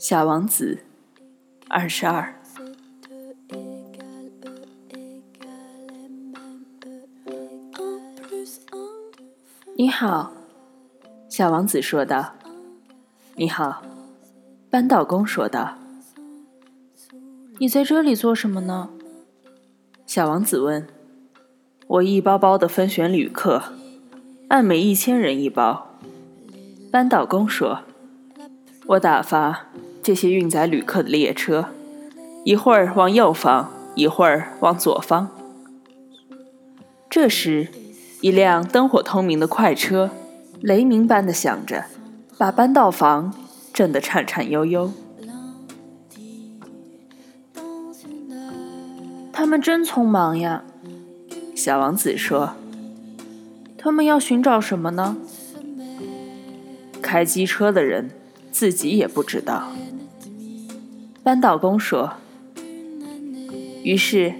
小王子，二十二。你好，小王子说道。你好，扳道工说道。你在这里做什么呢？小王子问。我一包包的分选旅客，按每一千人一包。扳道工说。我打发。这些运载旅客的列车，一会儿往右方，一会儿往左方。这时，一辆灯火通明的快车雷鸣般的响着，把扳道房震得颤颤悠悠。他们真匆忙呀，小王子说。他们要寻找什么呢？开机车的人自己也不知道。扳道工说。于是，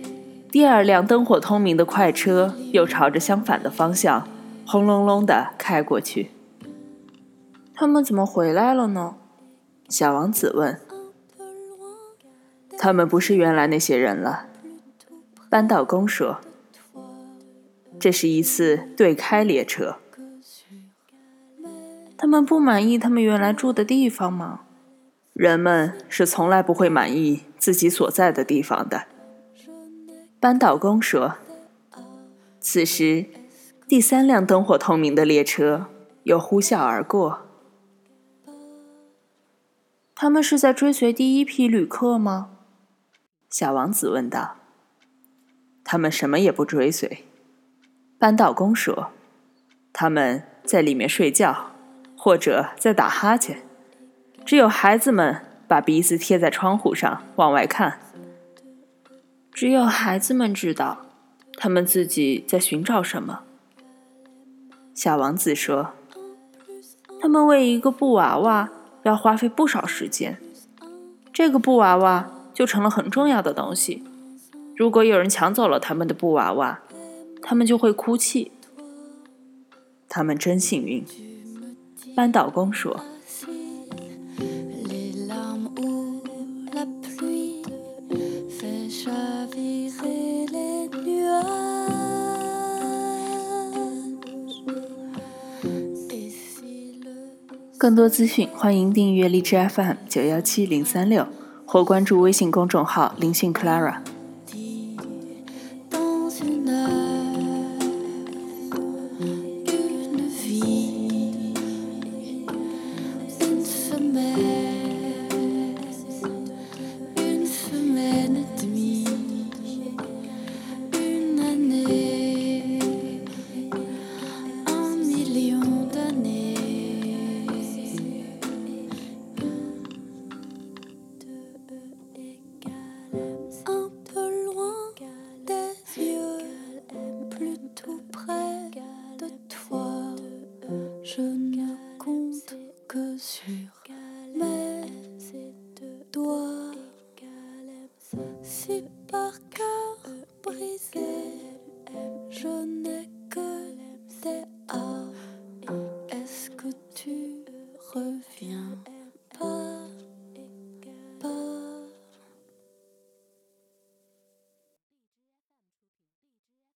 第二辆灯火通明的快车又朝着相反的方向，轰隆隆地开过去。他们怎么回来了呢？小王子问。他们不是原来那些人了，扳道工说。这是一次对开列车。他们不满意他们原来住的地方吗？人们是从来不会满意自己所在的地方的，扳道工说。此时，第三辆灯火通明的列车又呼啸而过。他们是在追随第一批旅客吗？小王子问道。他们什么也不追随，扳道工说。他们在里面睡觉，或者在打哈欠。只有孩子们把鼻子贴在窗户上往外看。只有孩子们知道，他们自己在寻找什么。小王子说：“他们为一个布娃娃要花费不少时间，这个布娃娃就成了很重要的东西。如果有人抢走了他们的布娃娃，他们就会哭泣。他们真幸运。”扳倒工说。更多资讯，欢迎订阅荔枝 FM 九幺七零三六，或关注微信公众号“灵讯 Clara”。